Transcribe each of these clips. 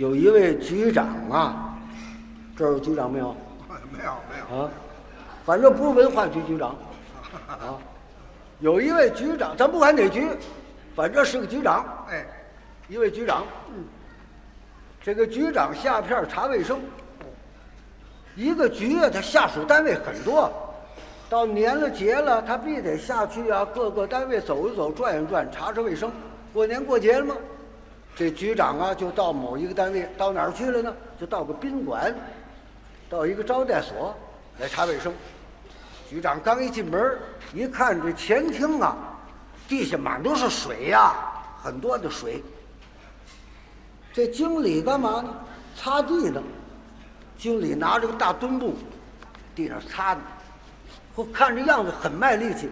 有一位局长啊，这儿有局长没有？没有没有，啊，反正不是文化局局长，啊，有一位局长，咱不管哪局，反正是个局长，哎，一位局长。嗯这个局长下片查卫生，一个局啊，他下属单位很多，到年了节了，他必得下去啊，各个单位走一走，转一转，查查卫生。过年过节了嘛，这局长啊，就到某一个单位，到哪儿去了呢？就到个宾馆，到一个招待所来查卫生。局长刚一进门，一看这前厅啊，地下满都是水呀、很多的水。这经理干嘛呢？擦地呢。经理拿着个大墩布，地上擦呢，我看这样子很卖力气，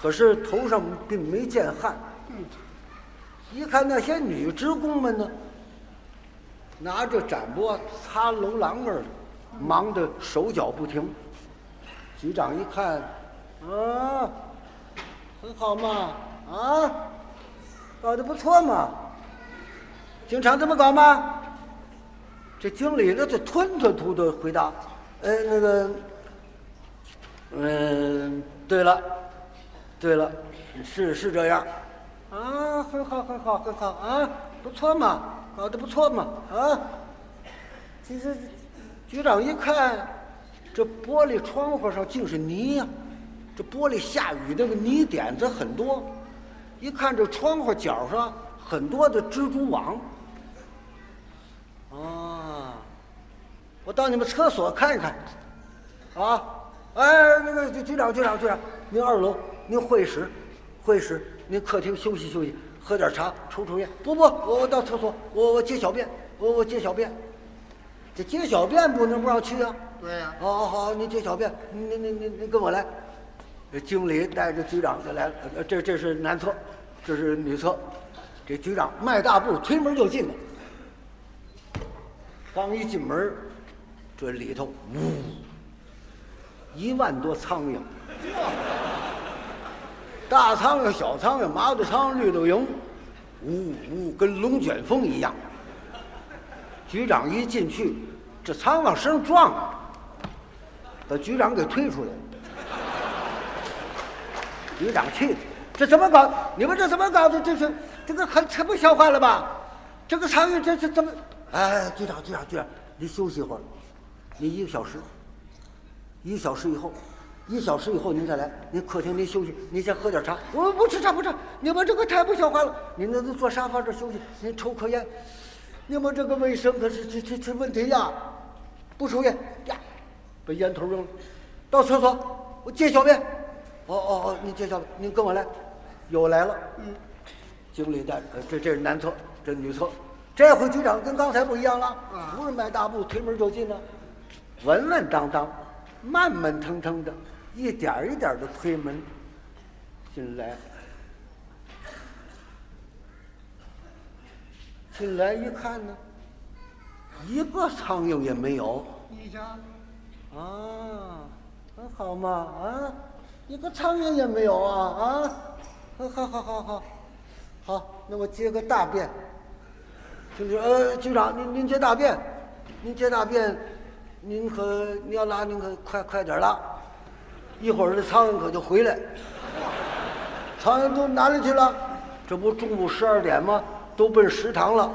可是头上并没见汗。嗯一看那些女职工们呢，拿着展钵擦楼栏儿，忙得手脚不停。局长一看，啊，很好嘛，啊，搞得不错嘛。经常这么搞吗？这经理呢，就吞吞吐吐回答：“呃，那个，嗯，对了，对了，是是这样，啊，很好，很好，很好啊，不错嘛，搞得不错嘛，啊。其实，局长一看，这玻璃窗户上竟是泥呀、这玻璃下雨那个泥点子很多，一看这窗户角上很多的蜘蛛网。啊，我到你们厕所看一看，啊，哎，那个局长，局长，局长，您二楼，您会议室，会议室，您客厅休息休息，喝点茶，抽抽烟。不不，我我到厕所，我我接小便，我我接小便。这接小便不能不让去啊。对呀、好好好，您接小便，您您您您您跟我来。这经理带着局长就来了，呃这这是男厕，这是女厕。这局长迈大步推门就进了。刚一进门，这里头呜，一万多苍蝇，大苍蝇、小苍蝇、麻子苍、绿豆蝇，呜呜，跟龙卷风一样。局长一进去，这苍往身上撞，把局长给推出来了。局长气的，这怎么搞？你们这怎么搞的？这是这个很太不像话了吧？这个苍蝇这这怎么？哎，局长局长局长，你休息一会儿，你一个小时，一个小时以后，一小时以后您再来，您客厅您休息，您先喝点茶。我不吃茶不吃，你们这个太不像话了。您那坐沙发这休息，您抽颗烟，你们这个卫生可是这这这问题呀！不抽烟呀，把烟头扔了，到厕所我接小便。哦哦哦，您接小便，您跟我来，又来了。嗯，经理带着，呃这这是男厕，这是女厕。这回局长跟刚才不一样了，不是迈大步推门就进了，稳稳当当，慢慢腾腾的，一点儿一点的推门进来。进来一看呢，一个苍蝇也没有。啊，很好嘛，啊，一个苍蝇也没有啊，啊，好好好好好，好，那我接个大便。就是呃，局长，您您接大便，您接大便，您可您要拉您可快快点拉，一会儿这苍蝇可就回来。苍蝇都哪里去了？这不中午十二点吗？都奔食堂了。